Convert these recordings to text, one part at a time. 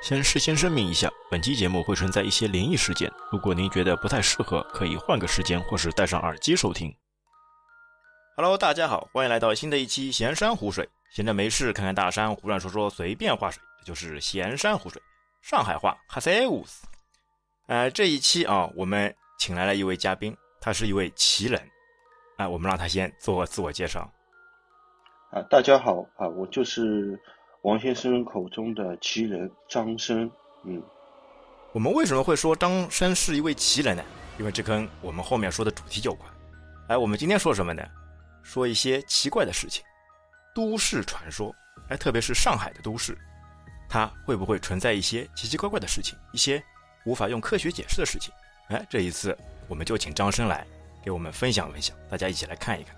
先事先声明一下，本期节目会存在一些灵异事件，如果您觉得不太适合，可以换个时间或是戴上耳机收听。Hello，大家好，欢迎来到新的一期闲山湖水。闲着没事，看看大山，胡乱说说，随便画水，这就是闲山湖水。上海话哈塞乌斯。呃，这一期啊，我们请来了一位嘉宾，他是一位奇人。啊，我们让他先做自我介绍。啊，大家好啊，我就是王先生口中的奇人张生。嗯，我们为什么会说张生是一位奇人呢？因为这跟我们后面说的主题有关。哎，我们今天说什么呢？说一些奇怪的事情，都市传说。哎，特别是上海的都市，它会不会存在一些奇奇怪怪的事情，一些无法用科学解释的事情？哎，这一次我们就请张生来。给我们分享分享，大家一起来看一看。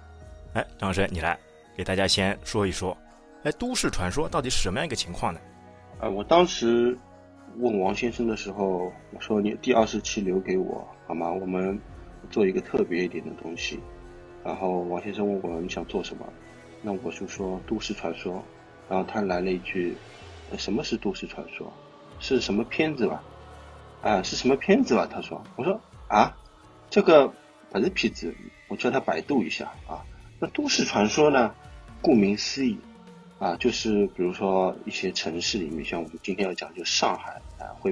哎，张生，你来给大家先说一说，哎，都市传说到底是什么样一个情况呢？啊，我当时问王先生的时候，我说你第二十期留给我好吗？我们做一个特别一点的东西。然后王先生问我你想做什么，那我就说都市传说。然后他来了一句，什么是都市传说？是什么片子吧？啊，是什么片子吧？他说，我说啊，这个。不是片子，我叫他百度一下啊。那都市传说呢？顾名思义啊，就是比如说一些城市里面，像我们今天要讲，就上海啊，会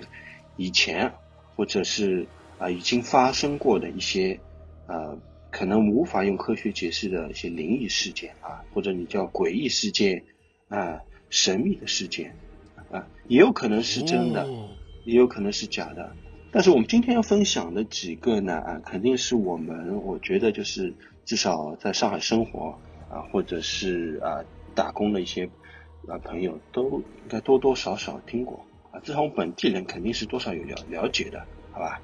以前或者是啊已经发生过的一些呃，可能无法用科学解释的一些灵异事件啊，或者你叫诡异事件啊，神秘的事件啊，也有可能是真的，也有可能是假的。但是我们今天要分享的几个呢啊，肯定是我们我觉得就是至少在上海生活啊，或者是啊打工的一些啊朋友都应该多多少少听过啊，至少我本地人肯定是多少有了了解的，好吧？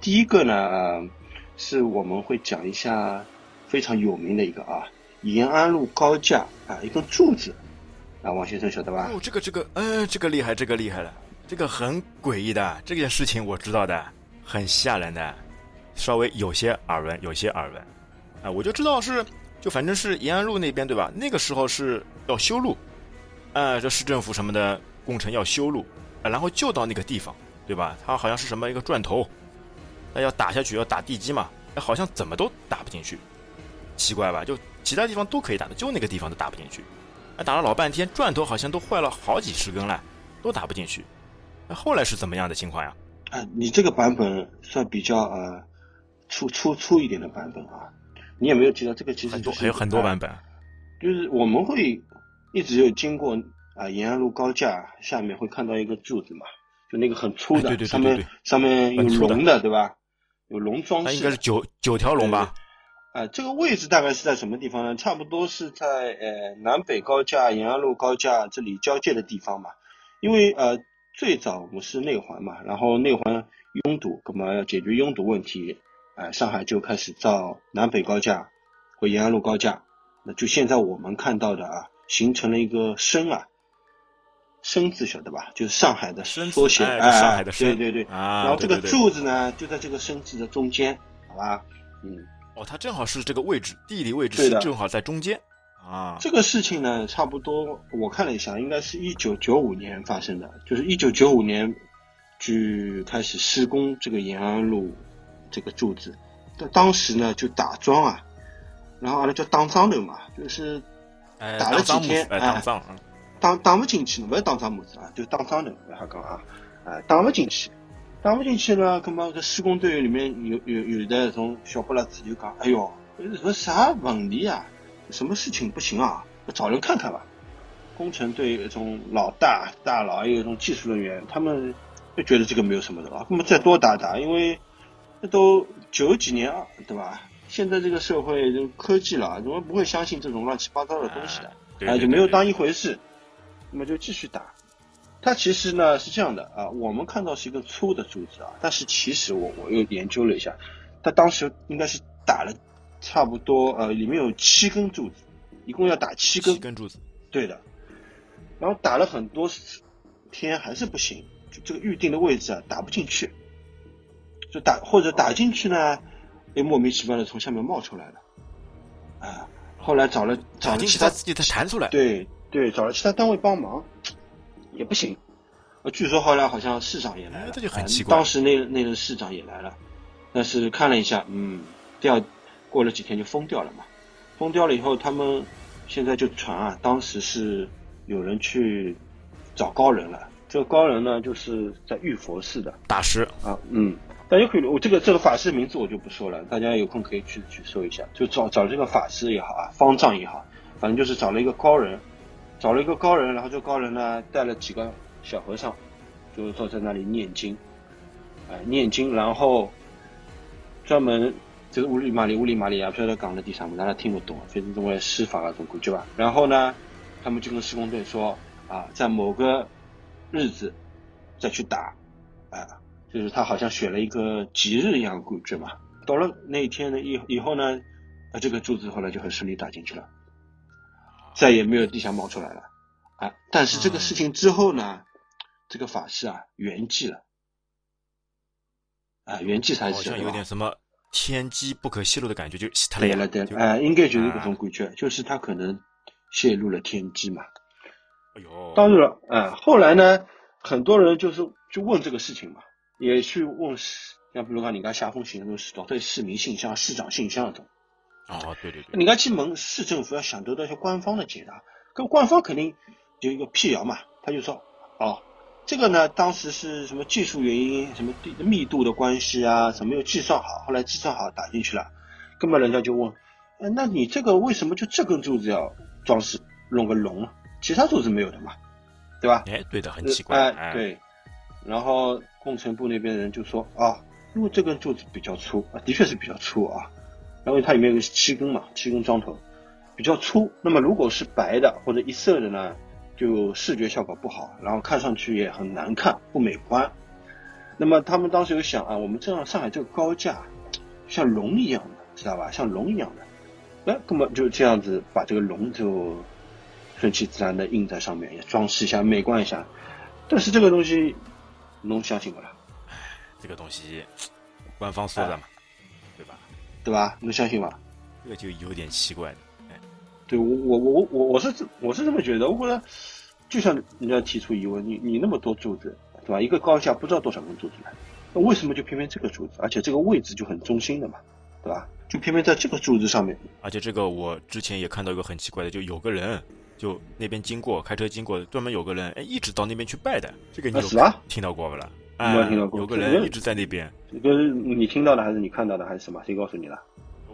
第一个呢，是我们会讲一下非常有名的一个啊，延安路高架啊一根柱子啊，王先生晓得吧？哦，这个这个，嗯，这个厉害，这个厉害了。这个很诡异的这件事情我知道的，很吓人的，稍微有些耳闻，有些耳闻，啊，我就知道是，就反正是延安路那边对吧？那个时候是要修路，啊，这市政府什么的工程要修路，然后就到那个地方，对吧？它好像是什么一个钻头，那要打下去要打地基嘛，哎，好像怎么都打不进去，奇怪吧？就其他地方都可以打的，就那个地方都打不进去，啊，打了老半天，钻头好像都坏了好几十根了，都打不进去。那后来是怎么样的情况呀？啊，你这个版本算比较呃粗粗粗一点的版本啊。你也没有提到这个？其实就还有很多版本。就是我们会一直有经过啊延安路高架下面会看到一个柱子嘛，就那个很粗的，上面上面有龙的，对吧？有龙装饰。应该是九九条龙吧？啊，这个位置大概是在什么地方呢？差不多是在呃南北高架延安路高架这里交界的地方嘛，因为呃。最早我们是内环嘛，然后内环拥堵，那么要解决拥堵问题，哎，上海就开始造南北高架和延安路高架，那就现在我们看到的啊，形成了一个“深”啊，“深”字晓得吧？就是上海的缩写，哎，上海的“对对对。然后这个柱子呢，就在这个“深”字的中间，好吧？嗯，哦，它正好是这个位置，地理位置是正好在中间。啊，这个事情呢，差不多我看了一下，应该是一九九五年发生的，就是一九九五年去开始施工这个延安路这个柱子，但当时呢就打桩啊，然后阿拉叫打桩头嘛，就是打了几天，打桩，打打不进去，不是打桩木子啊，就打桩头，不要讲啊，啊，打不进去，打不进去呢，那么这施工队员里面有有有的种小不拉子就讲，哎呦，这个啥问题啊？什么事情不行啊？找人看看吧。工程队一种老大大佬，还有一种技术人员，他们就觉得这个没有什么的啊。那么再多打打，因为这都九几年啊，对吧？现在这个社会就科技了，怎么不会相信这种乱七八糟的东西的？啊，就没有当一回事。那么就继续打。它其实呢是这样的啊，我们看到是一个粗的柱子啊，但是其实我我又研究了一下，它当时应该是打了。差不多呃，里面有七根柱子，一共要打七根。七根柱子，对的。然后打了很多天还是不行，就这个预定的位置啊打不进去，就打或者打进去呢，又莫名其妙的从下面冒出来了。啊，后来找了找了其他自己再弹出来。对对，找了其他单位帮忙，也不行。呃，据说后来好像市长也来了，这就很奇怪。当时那那个市长也来了，但是看了一下，嗯，第二过了几天就封掉了嘛。封掉了以后，他们现在就传啊，当时是有人去找高人了。这个高人呢，就是在玉佛寺的大师啊，嗯。大家可以，我这个这个法师名字我就不说了，大家有空可以去去搜一下，就找找这个法师也好啊，方丈也好，反正就是找了一个高人，找了一个高人，然后这高人呢带了几个小和尚，就坐在那里念经，哎，念经，然后专门就是乌里麻里乌里麻里啊，不晓得讲在地上嘛，大家听不懂，反正种为施法啊，种感觉吧。然后呢，他们就跟施工队说啊，在某个日子再去打，啊。就是他好像选了一个吉日一样的感觉嘛，到了那一天呢，以以后呢，啊，这个柱子后来就很顺利打进去了，再也没有地下冒出来了，啊，但是这个事情之后呢，这个法师啊圆寂了，啊，圆寂才好像有点什么天机不可泄露的感觉，就对了对了，哎，应该就是这种感觉，就是他可能泄露了天机嘛，哎呦，当然了，啊，后来呢，很多人就是就问这个事情嘛。也去问市，像比如讲人家写封信，那种市对市民信箱、市长信箱那种。哦，对对对。人家去问市政府，要想得到一些官方的解答，跟官方肯定有一个辟谣嘛。他就说，哦，这个呢，当时是什么技术原因，什么地密度的关系啊，什么没有计算好，后来计算好打进去了。根本人家就问，哎，那你这个为什么就这根柱子要装饰弄个龙，其他柱子没有的嘛，对吧？哎，对的，很奇怪。哎，对。然后工程部那边人就说啊，因为这根柱子比较粗啊，的确是比较粗啊，然后它里面有七根嘛，七根桩头，比较粗。那么如果是白的或者一色的呢，就视觉效果不好，然后看上去也很难看，不美观。那么他们当时有想啊，我们这样上海这个高架像龙一样的，知道吧？像龙一样的，哎，那么就这样子把这个龙就顺其自然的印在上面，也装饰一下，美观一下。但是这个东西。侬相信不啦？这个东西官方说的嘛，对吧？对吧？侬相信伐？这个就有点奇怪的。哎，对我我我我我是我是这么觉得。我觉得就像人家提出疑问，你你那么多柱子，对吧？一个高下不知道多少根柱子呢？那为什么就偏偏这个柱子，而且这个位置就很中心的嘛，对吧？就偏偏在这个柱子上面。而且这个我之前也看到一个很奇怪的，就有个人。就那边经过，开车经过，专门有个人哎，一直到那边去拜的。这个你有听到过不啦？没有听到过。有个人一直在那边。这个你听到的还是你看到的还是什么？谁告诉你的？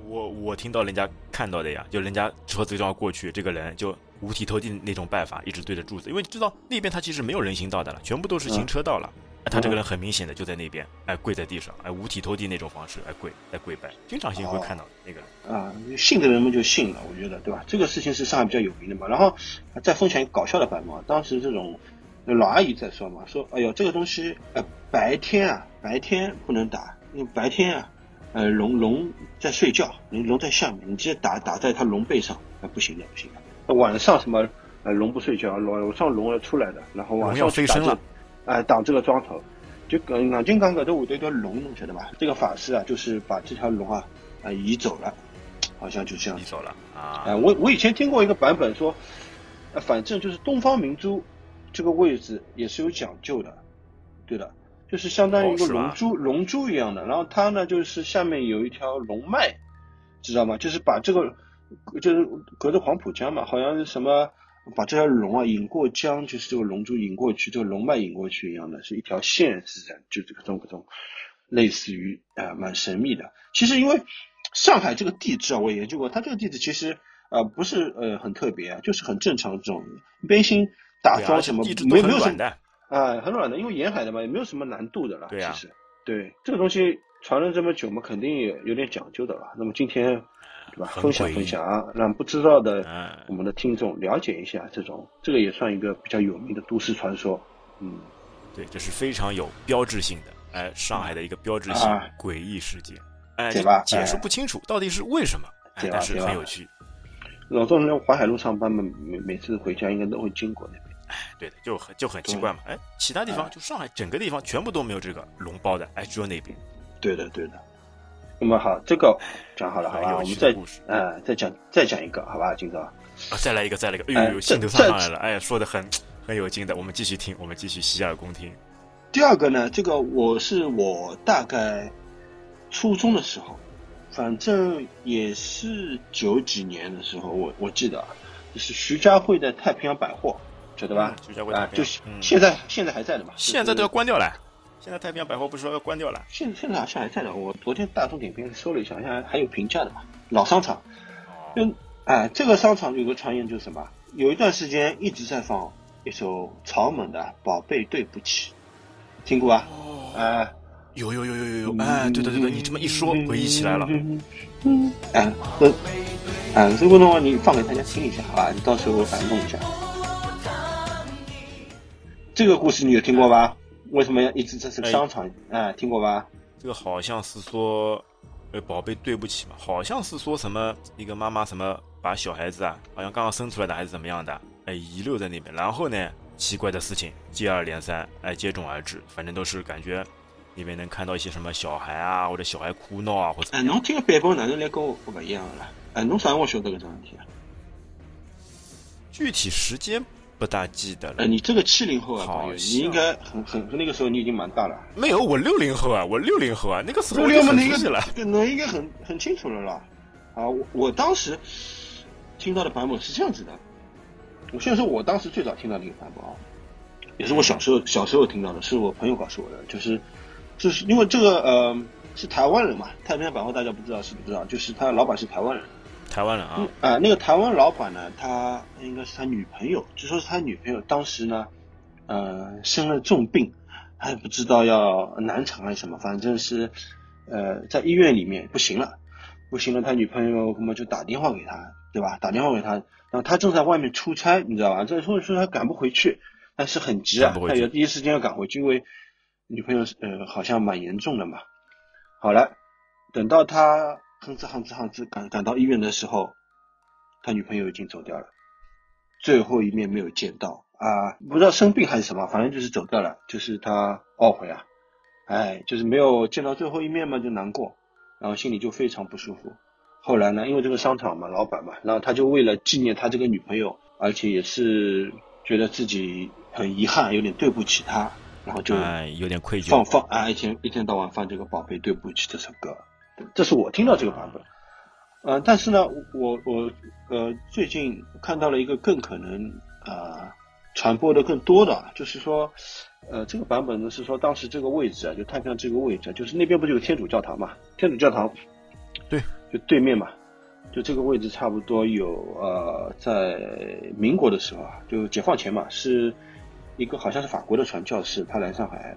我我听到人家看到的呀，就人家车子就要过去，这个人就五体投地那种拜法，一直对着柱子，因为知道那边他其实没有人行道的了，全部都是行车道了。他这个人很明显的就在那边，哎，跪在地上，哎，五体投地那种方式，哎，跪，哎，跪拜，经常性会看到那个人啊，信的人们就信了，我觉得，对吧？这个事情是上海比较有名的嘛。然后再分享一个搞笑的版本，当时这种老阿姨在说嘛，说，哎呦，这个东西，呃，白天啊，白天不能打，因为白天啊，呃，龙龙在睡觉，你龙在下面，你直接打打在它龙背上，那不行的，不行的。晚上什么，呃，龙不睡觉，晚上龙要出来的，然后晚上飞升了。哎，挡这个桩头，就硬金刚哥都我这条龙，你晓得吧？这个法师啊，就是把这条龙啊啊移走了，好像就这样移走了啊。哎，我我以前听过一个版本说，呃，反正就是东方明珠这个位置也是有讲究的，对的，就是相当于一个龙珠龙珠一样的。然后它呢，就是下面有一条龙脉，知道吗？就是把这个就是隔着黄浦江嘛，好像是什么。把这条龙啊引过江，就是这个龙珠引过去，这个龙脉引过去一样的，是一条线，是这样，就这个种各种，类似于啊蛮神秘的。其实因为上海这个地质啊，我研究过，它这个地质其实啊不是呃很特别啊，就是很正常这种边心打桩什么，没没有什么啊很软的，因为沿海的嘛，也没有什么难度的了。对其实对这个东西传了这么久嘛，肯定也有点讲究的了。那么今天。对吧？分享分享啊，让不知道的我们的听众了解一下这种，这个也算一个比较有名的都市传说。嗯，对，这是非常有标志性的，哎，上海的一个标志性诡异事件，哎，解释不清楚到底是为什么，但是很有趣。老赵在淮海路上班嘛，每每次回家应该都会经过那边。哎，对的，就很就很奇怪嘛。哎，其他地方就上海整个地方全部都没有这个龙包的，哎，只有那边。对的，对的。那么好，这个讲好了，好吧？我们再呃再讲再讲一个，好吧？金哥啊，再来一个，再来一个，哎呦，兴头上上来了，哎呀，说的很很有劲的。我们继续听，我们继续洗耳恭听。第二个呢，这个我是我大概初中的时候，反正也是九几年的时候，我我记得啊，就是徐家汇的太平洋百货，晓得吧？徐家汇啊，就是现在现在还在的嘛？现在都要关掉了。现在太平洋百货不是说要关掉了？现现在好像还在的。我昨天大众点评搜了一下，好像还有评价的嘛。老商场，就哎，这个商场有个传言就是什么？有一段时间一直在放一首草蜢的《宝贝对不起》，听过吧？哦，哎，有有有有有有，哎，对对对对，你这么一说，回忆起来了。嗯，哎，这，哎，这个的话你放给大家听一下，好吧？你到时候反弄一下。这个故事你有听过吧？为什么要一直在这个商场？哎，听过吧？这个好像是说，呃，宝贝，对不起嘛，好像是说什么一个妈妈什么把小孩子啊，好像刚刚生出来的还是怎么样的，哎，遗留在那边。然后呢，奇怪的事情接二连三，哎，接踵而至，反正都是感觉里面能看到一些什么小孩啊，或者小孩哭闹啊，或者。哎，侬听个版本哪能来跟我不一样了？哎，侬啥辰光晓得搿桩事体啊？具体时间。不大记得了。呃，你这个七零后啊，朋友，你应该很很那个时候你已经蛮大了。没有，我六零后啊，我六零后啊，那个时候六零后那个了，那应该很很清楚了啦。啊，我我当时听到的版本是这样子的。我先说，我当时最早听到的一个版本啊，也是我小时候小时候听到的，是我朋友告诉我的，就是就是因为这个呃是台湾人嘛，太平洋百货大家不知道是不知道，就是他老板是台湾人。台湾人啊，啊，那个台湾老板呢，他应该是他女朋友，就说是他女朋友当时呢，呃，生了重病，还不知道要难产还是什么，反正是，呃，在医院里面不行了，不行了，他女朋友那么就打电话给他，对吧？打电话给他，然后他正在外面出差，你知道吧？这所以说他赶不回去，但是很急啊，他也第一时间要赶回去，因为女朋友呃好像蛮严重的嘛。好了，等到他。哼哧哼哧哼哧赶赶到医院的时候，他女朋友已经走掉了，最后一面没有见到啊，不知道生病还是什么，反正就是走掉了，就是他懊悔啊，哎，就是没有见到最后一面嘛，就难过，然后心里就非常不舒服。后来呢，因为这个商场嘛，老板嘛，然后他就为了纪念他这个女朋友，而且也是觉得自己很遗憾，有点对不起他，然后就有点愧疚，放放啊，一天一天到晚放这个宝贝对不起这首歌。这是我听到这个版本，呃，但是呢，我我呃最近看到了一个更可能啊传播的更多的，就是说，呃，这个版本呢是说当时这个位置啊，就太平洋这个位置，就是那边不就有天主教堂嘛？天主教堂，对，就对面嘛，就这个位置差不多有呃，在民国的时候啊，就解放前嘛，是一个好像是法国的传教士，他来上海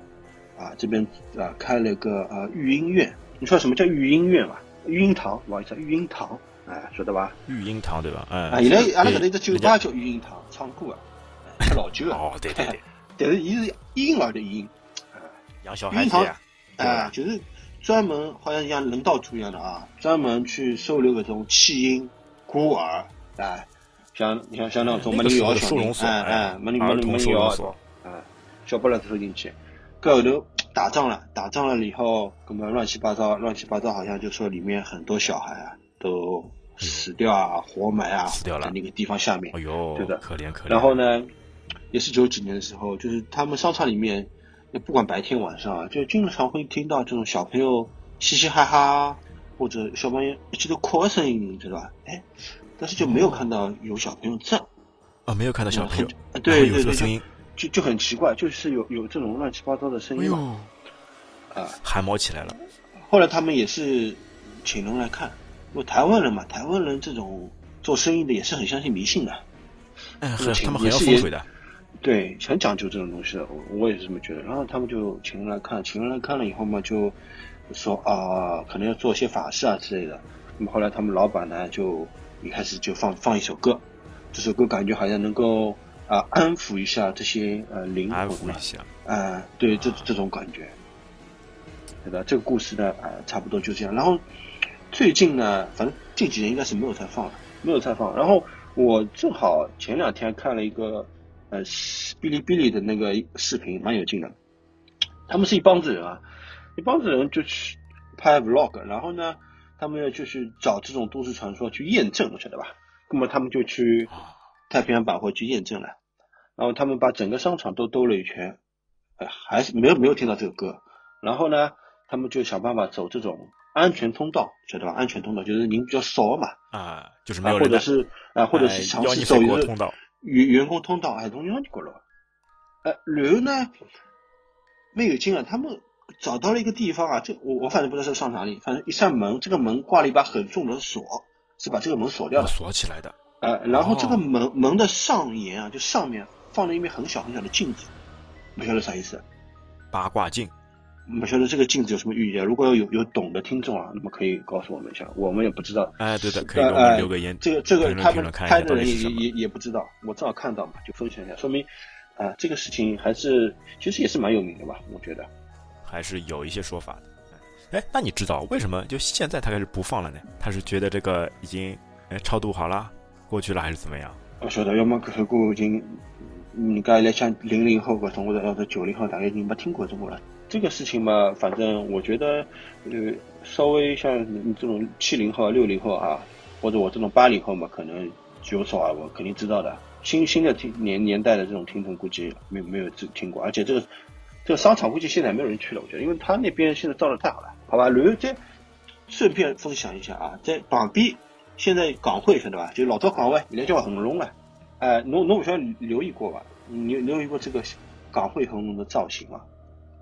啊这边啊开了个呃育婴院。你说什么叫育婴院嘛？育婴堂，不好意思，育婴堂，哎，晓得吧？育婴堂对吧？哎，啊，现在阿拉搿搭一只酒吧叫育婴堂，唱歌啊，吃老酒啊。哦，对对对。但是伊是婴儿的婴，养小孩子呀。哎，就是专门好像像人道处一样的啊，专门去收留搿种弃婴、孤儿，哎，像像像那种没人要的收容所，哎哎，没人没人没人要，哎，小不拉子收进去，搿后头。打仗了，打仗了以后，根本乱七八糟，乱七八糟，好像就说里面很多小孩啊都死掉啊，活埋啊，死掉了，在那个地方下面，哎呦，对的，可怜可怜。然后呢，也是九几年的时候，就是他们商场里面，不管白天晚上啊，就经常会听到这种小朋友嘻嘻哈哈，或者小朋友一起都哭的声音，知道吧？哎，但是就没有看到有小朋友在，啊，没有看到小朋友，对对对。就就很奇怪，就是有有这种乱七八糟的声音嘛，啊，汗毛起来了。后来他们也是请人来看，因为台湾人嘛，台湾人这种做生意的也是很相信迷信的，哎，很他们很要风水的，对，很讲究这种东西的，我也是这么觉得。然后他们就请人来看，请人来看了以后嘛，就说啊，可能要做一些法事啊之类的。那么后来他们老板呢，就一开始就放放一首歌，这首歌感觉好像能够。啊，安抚一下这些呃灵魂，安抚一下，啊，对，这这种感觉，对吧？这个故事呢，啊，差不多就这样。然后最近呢，反正近几年应该是没有再放了，没有再放。然后我正好前两天看了一个呃哔哩哔哩的那个视频，蛮有劲的。他们是一帮子人啊，一帮子人就去拍 vlog，然后呢，他们要就是找这种都市传说去验证，晓得吧？那么他们就去。太平洋百货去验证了，然后他们把整个商场都兜了一圈，哎，还是没有没有听到这个歌。然后呢，他们就想办法走这种安全通道，晓得吧？安全通道就是人比较少嘛，啊，就是没有啊，人或者是啊，或者是哎尝试走一个通道员员工通道，哎，从样过了。哎，然后呢，没有进啊，他们找到了一个地方啊，这我我反正不知道是上哪里，反正一扇门，这个门挂了一把很重的锁，是把这个门锁掉要的。锁起来的。呃，然后这个哦门、门的上沿啊，就上面放了一面很小很小的镜子，不晓得啥意思。八卦镜，不晓得这个镜子有什么寓意啊？如果有有懂的听众啊，那么可以告诉我们一下，我们也不知道。哎，对的，可以给我们留个言。这个这个他们拍的人也也也不知道，我正好看到嘛，就分享一下，说明啊、这个事情还是其实也是蛮有名的吧，我觉得。还是有一些说法的。哎，那你知道为什么就现在他开始不放了呢？他是觉得这个已经哎超度好了，过去了还是怎么样？不晓得，要么搿首歌已经，人家来像零零后搿种或者或者九零后，大概已经没听过这歌了。这个事情嘛，反正我觉得，呃，稍微像你这种七零后、六零后啊，或者我这种八零后嘛，可能有所耳闻，肯定知道的。新新的听年年代的这种听众估计没没有听听过，而且这个这个商场估计现在没有人去了，我觉得，因为他那边现在造的太好了，好吧？然后再顺便分享一下啊，在旁边现在港汇晓得吧？就老早港汇现在叫恒隆了，哎、侬侬不晓得留意过吧？你留意过这个港汇恒隆的造型吗？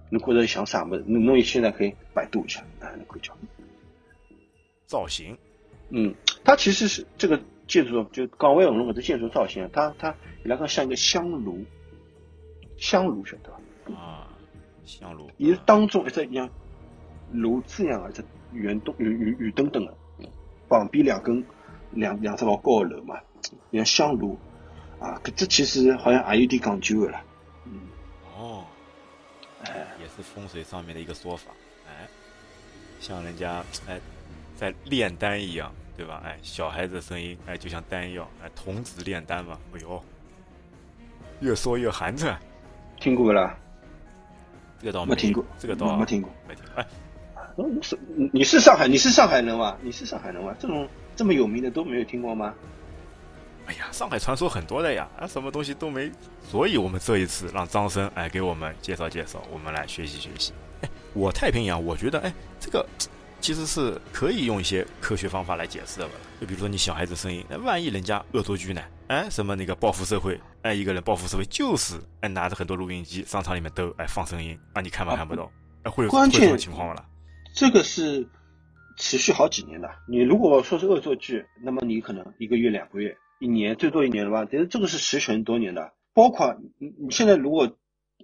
你或者想啥么子？侬侬现在可以百度一下，哎，你可以叫。造型嗯，它其实是这个建筑，就港汇恒隆搿只建筑造型啊，它它伊拉讲像一个香炉，香炉晓得伐？啊，香炉，伊是当中一只像炉子一样的一只圆灯圆圆圆灯灯的，旁边两根两两只老高的楼嘛，像香炉啊，搿只其实好像也有点讲究的啦。嗯，哦，哎，也是风水上面的一个说法。哎，像人家哎在炼丹一样，对吧？哎，小孩子的声音哎就像丹药，哎，童子炼丹嘛，哎呦，越说越寒碜。听过不啦？这个倒没听过这个倒没听过。没听过。哎，嗯是你是上海你是上海人吗？你是上海人吗？这种这么有名的都没有听过吗？哎呀，上海传说很多的呀，啊，什么东西都没，所以我们这一次让张生哎给我们介绍介绍，我们来学习学习。哎，我太平洋，我觉得哎这个其实是可以用一些科学方法来解释的吧。就比如说你小孩子声音，那万一人家恶作剧呢？哎，什么那个报复社会？哎，一个人报复社会就是哎拿着很多录音机，商场里面都哎放声音，啊你看吧看不到，哎会有会有这种情况吗了？这个是持续好几年的。你如果说是恶作剧，那么你可能一个月、两个月、一年，最多一年了吧？但是这个是持续很多年的。包括你你现在如果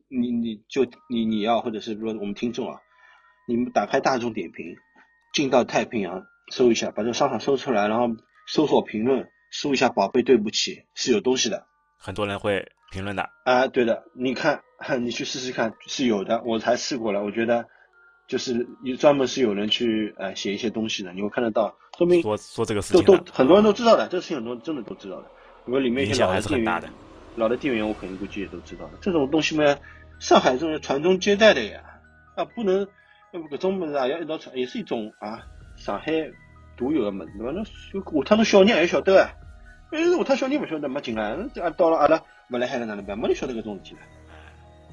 你你就你你要或者是说我们听众啊，你们打开大众点评，进到太平洋搜一下，把这个商场搜出来，然后搜索评论，搜一下“宝贝对不起”是有东西的。很多人会评论的，啊，对的，你看，你去试试看，是有的，我才试过了，我觉得就是有专门是有人去呃写一些东西的，你会看得到，说明说说这个事都情都都很多人都知道的，这个事情很多人真的都知道的，因为里面一些老的店还是很大的员，。老的店员我肯定估计也都知道的，这种东西嘛，上海这种传宗接代的呀，啊，不能，要不搿种物事啊要一道传，也是一种啊上海独有的物事，对伐？那下趟侬小人还晓得啊。但是下趟小人不晓得没劲啊，那啊到了阿拉勿来海了哪能办？没人晓得搿种事体了。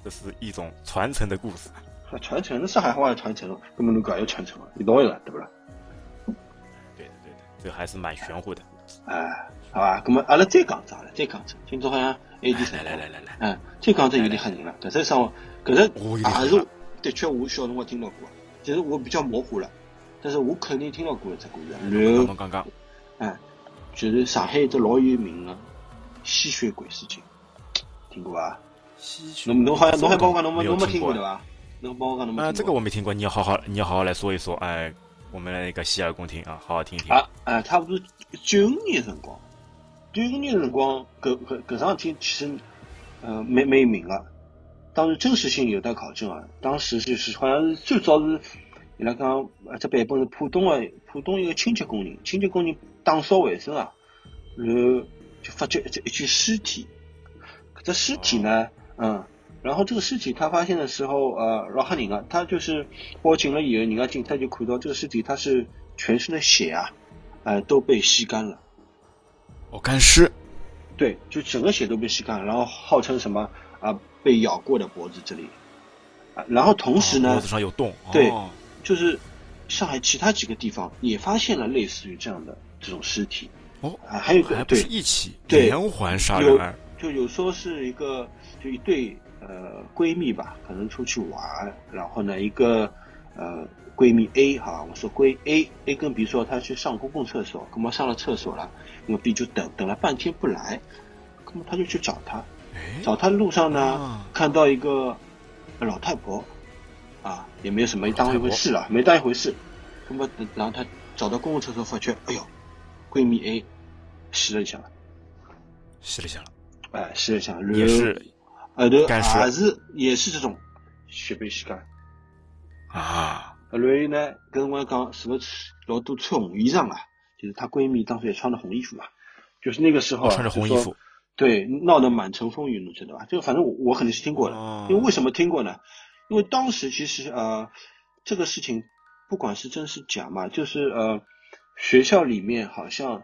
这是一种传承的故事。啊，传承，那上海话的传承，那么侬搿要传承啊，一道一个，对不啦？对的，对的，这还是蛮玄乎的。哎，好吧，那么阿拉再讲只，阿拉再讲只，今朝好像还有点来来来来来，嗯，再讲只有点吓人了。搿只生活，搿只哦有点吓也是的确我小辰光听到过，其实我比较模糊了，但是我肯定听到过一只故事。然后，刚刚刚刚，哎，就是上海一只老有名的吸血鬼事件，听过伐？吸血侬侬好像侬还帮我讲侬没侬没听过的听过对伐？侬帮我讲侬没啊，这个我没听过，你要好好，你要好好来说一说，哎，我们那个洗耳恭听啊，好好听一听。啊，哎，差不多九五年辰光，九五年辰光，搿搿搿桩事体其实，呃，蛮蛮有名个。当时真实性有待考证啊。当时就是好像是最早是，伊拉讲呃这版本是浦东的浦东一个清洁工人，清洁工人打扫卫生啊，然后就发觉一只一具尸体。搿只尸体呢，嗯，然后这个尸体他发现的时候，呃，然后人啊，他就是报警了以后，人家警察就看到这个尸体，他是全身的血啊，呃，都被吸干了。哦，干尸，对，就整个血都被吸干，然后号称什么啊被咬过的脖子这里，啊，然后同时呢，脖子上有洞，对哦就是上海其他几个地方也发现了类似于这样的这种尸体。哦，啊，还有一个还不对是一起对连环杀有人案，就有说是一个就一对呃闺蜜吧，可能出去玩，然后呢一个呃闺蜜 A 哈，我说闺 A A 跟 B 说她去上公共厕所，那么上了厕所了，那么 B 就等等了半天不来，那么他就去找她，哎，找她的路上呢、啊。看到一个老太婆，啊也没有什么当一回事哦了，没当一回事，那么然后他找到公共厕所发觉，哎呦，闺蜜 A 湿了一下了。湿了一下了，哎，湿了一下，也是后头也是也是这种血被吸干。啊，然后呢，跟辰光讲是不是老多穿红衣裳啊？就是她闺蜜当时也穿的红衣服嘛，就是那个时候、啊、穿着红衣服，对，闹得满城风雨，你知道吧？这个反正我我肯定是听过的，哦因为为什么听过呢？因为当时其实呃，这个事情不管是真是假嘛，就是呃，学校里面好像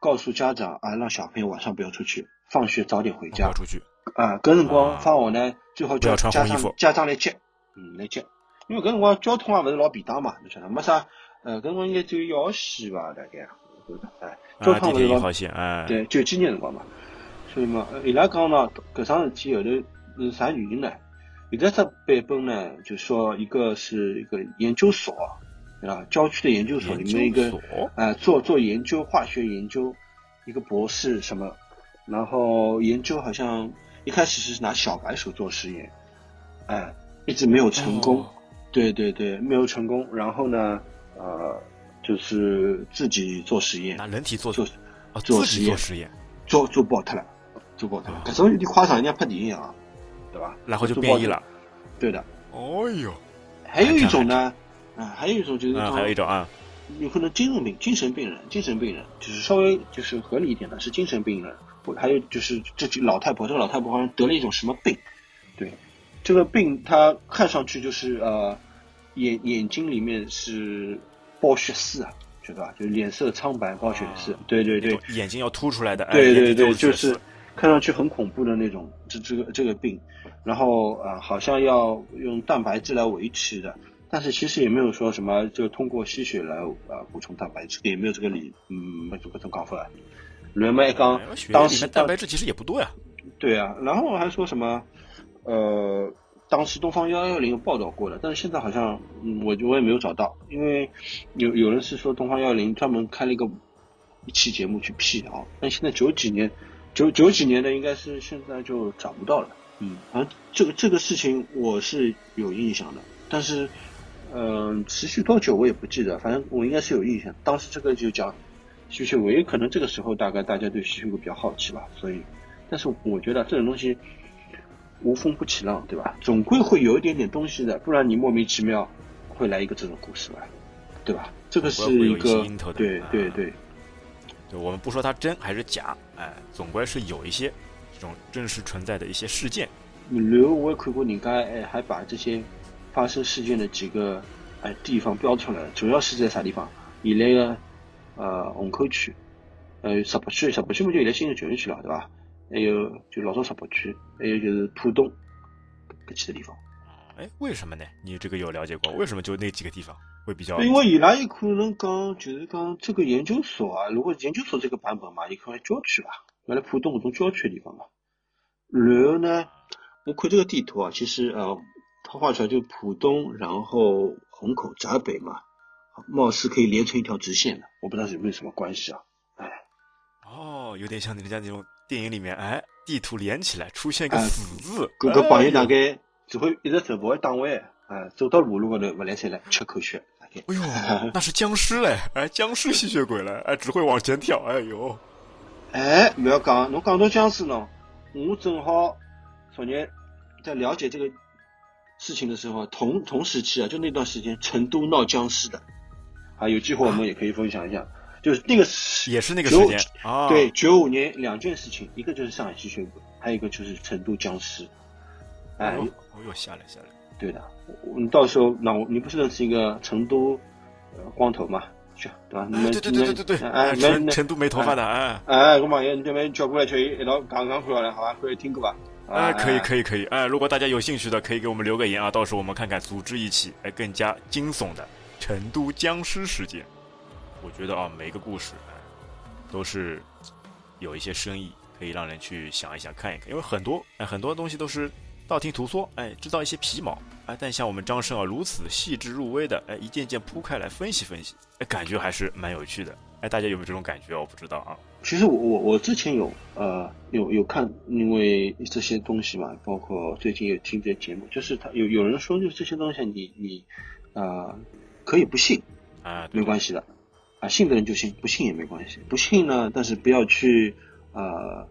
告诉家长啊，让小朋友晚上不要出去，放学早点回家不要。出去，啊，搿辰啊。光放学呢，最好叫家穿红衣服。长家长来接，嗯，来接，因为搿辰光交通也勿是老便当嘛，侬晓得，没啥，呃，搿辰光应该只有一号线吧，大概，哎，交啊，通也勿是老哎，对，九几年辰光嘛，所以嘛，呃伊拉讲呢，搿桩事体后头是啥原因呢？有的只版本呢，就说一个是一个研究所，啊，郊区的研究所里面一个呃，做做研究，化学研究，一个博士什么，然后研究好像一开始是拿小白鼠做实验，哎、一直没有成功，哦。对对对，没有成功，然后呢，呃，就是自己做实验，拿人体做做啊，做实验做实验，做做爆脱了，做爆脱了哦，搿种有点夸张，人家拍电影啊，对吧？然后就变异了，对的，哦呦，还有一种呢，啊，还有一种就是还有一种啊，有可能精神病、精神病人、精神病人，就是稍微就是合理一点的是精神病人，或还有就是这这老太婆，这个老太婆好像得了一种什么病，对，这个病她看上去就是呃眼眼睛里面是包血丝啊，知道吧？就是脸色苍白，包血丝，啊。对对对，眼睛要凸出来的，哎对对对，就是看上去很恐怖的那种这这个这个病，然后啊、呃好像要用蛋白质来维持的，但是其实也没有说什么就通过吸血来呃补充蛋白质，也没有这个理，嗯，没这个种讲法。然后一讲哎血液当时蛋白质其实也不多呀，对啊，然后还说什么呃，当时东方幺幺零有报道过的，但是现在好像嗯，我我也没有找到，因为有有人是说东方幺幺零专门开了一个一期节目去辟谣，但现在九几年九九几年的应该是现在就找不到了。嗯，反正这个这个事情我是有印象的，但是嗯、持续多久我也不记得，反正我应该是有印象。当时这个就讲吸血鬼，可能这个时候大概大家对吸血鬼比较好奇吧，所以，但是我觉得这种东西无风不起浪，对吧？总归会有一点点东西的，不然你莫名其妙会来一个这种故事吧，对吧？这个是一个对啊对对，对，我们不说它真还是假，哎，总归是有一些这种真实存在的一些事件，然后我也看过人家哎还把这些发生事件的几个哎地方标出来了，主要是在啥地方？现在个呃虹口区，呃石北区，石北区嘛就现在新的九区了，对吧？还有就老早石北区，还有就是浦东搿几个地方。哎，为什么呢？你这个有了解过？为什么就那几个地方会比较？因为伊拉有可能讲，就是讲这个研究所啊，如果研究所这个版本嘛，也可能郊区吧，原来浦东搿种郊区的地方嘛。然后呢，我看这个地图啊，其实呃，它画出来就浦东，然后虹口、闸北嘛，貌似可以连成一条直线的，我不知道有没有什么关系啊？哎，哦，有点像人家那种电影里面，哎，地图连起来出现一个哎死字，搿个朋友哎大概只会一直走，不会打弯，哎，走到马路高头不来三来吃口血。哎呦，那是僵尸嘞！哎，僵尸吸血鬼嘞！哎，只会往前跳。哎呦，哎，不要讲，侬讲到僵尸呢，我正好昨天在了解这个事情的时候，同同时期啊，就那段时间成都闹僵尸的，啊，有机会我们也可以分享一下，就是那个也是那个时间啊。对，九五年两件事情，一个就是上海吸血鬼，还有一个就是成都僵尸。哎，哦，哦哟，下来下来。对的，你到时候那我你不是认识一个成都呃光头嘛，去，对吧？对对对对对对，哎，成成都没头发的，哎哎，我网友你这边叫过来去，一道刚刚回来，好吧，可以听歌吧？哎，可以可以可以，哎，如果大家有兴趣的，可以给我们留个言啊，到时候我们看看组织一起，哎，更加惊悚的成都僵尸事件。我觉得啊，每个故事都是有一些深意，可以让人去想一想、看一看，因为很多哎很多东西都是道听途说，哎，知道一些皮毛，哎，但像我们张生啊如此细致入微的，哎，一件件铺开来分析分析，哎，感觉还是蛮有趣的。哎，大家有没有这种感觉？我不知道啊。其实我我我之前有呃有有看，因为这些东西嘛，包括最近有听这节目，就是他有有人说，就是这些东西你你啊可以不信啊，没关系的啊，信的人就信，不信也没关系。不信呢，但是不要去呃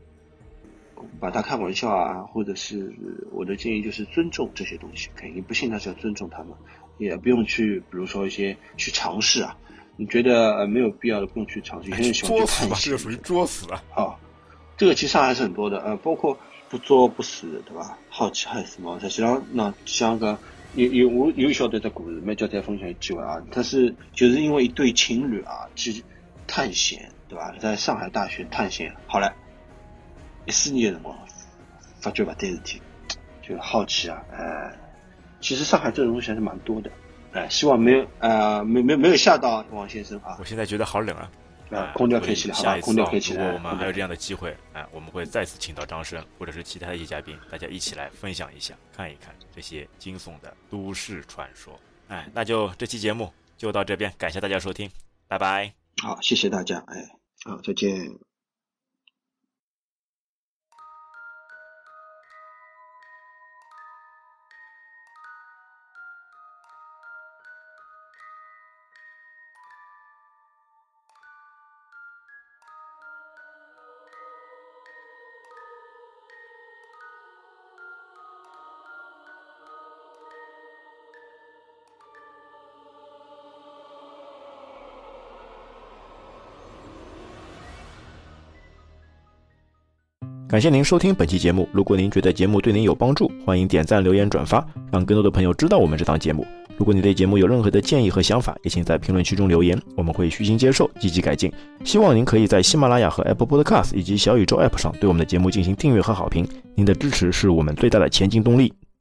把它开玩笑啊，或者是我的建议就是尊重这些东西，可以，你不信但是要尊重他们，也不用去比如说一些去尝试啊。你觉得呃没有必要的不用去尝试，有些人喜欢去探险，这个属于作死啊！啊，这个其实上还是很多的，呃，包括不作不死，对吧？好奇害死猫，实际上那像个有有我有晓得这故事，没叫再分享一句啊，他是就是因为一对情侣啊去探险，对吧？在上海大学探险，好了，一四年的辰光发觉不对事体，就好奇啊，呃，其实上海这种东西还是蛮多的。哎，希望没有呃，没没没有吓到王先生啊！我现在觉得好冷啊！啊，空调开起来，好吧，空调开起来。如果我们还有这样的机会，哎，我们会再次请到张生或者是其他一些嘉宾，大家一起来分享一下，看一看这些惊悚的都市传说。哎，那就这期节目就到这边，感谢大家收听，拜拜。好，谢谢大家，哎，好，再见。感谢您收听本期节目。如果您觉得节目对您有帮助，欢迎点赞、留言、转发，让更多的朋友知道我们这档节目。如果你对节目有任何的建议和想法，也请在评论区中留言，我们会虚心接受，积极改进。希望您可以在喜马拉雅和 Apple Podcast 以及小宇宙 App 上对我们的节目进行订阅和好评。您的支持是我们最大的前进动力。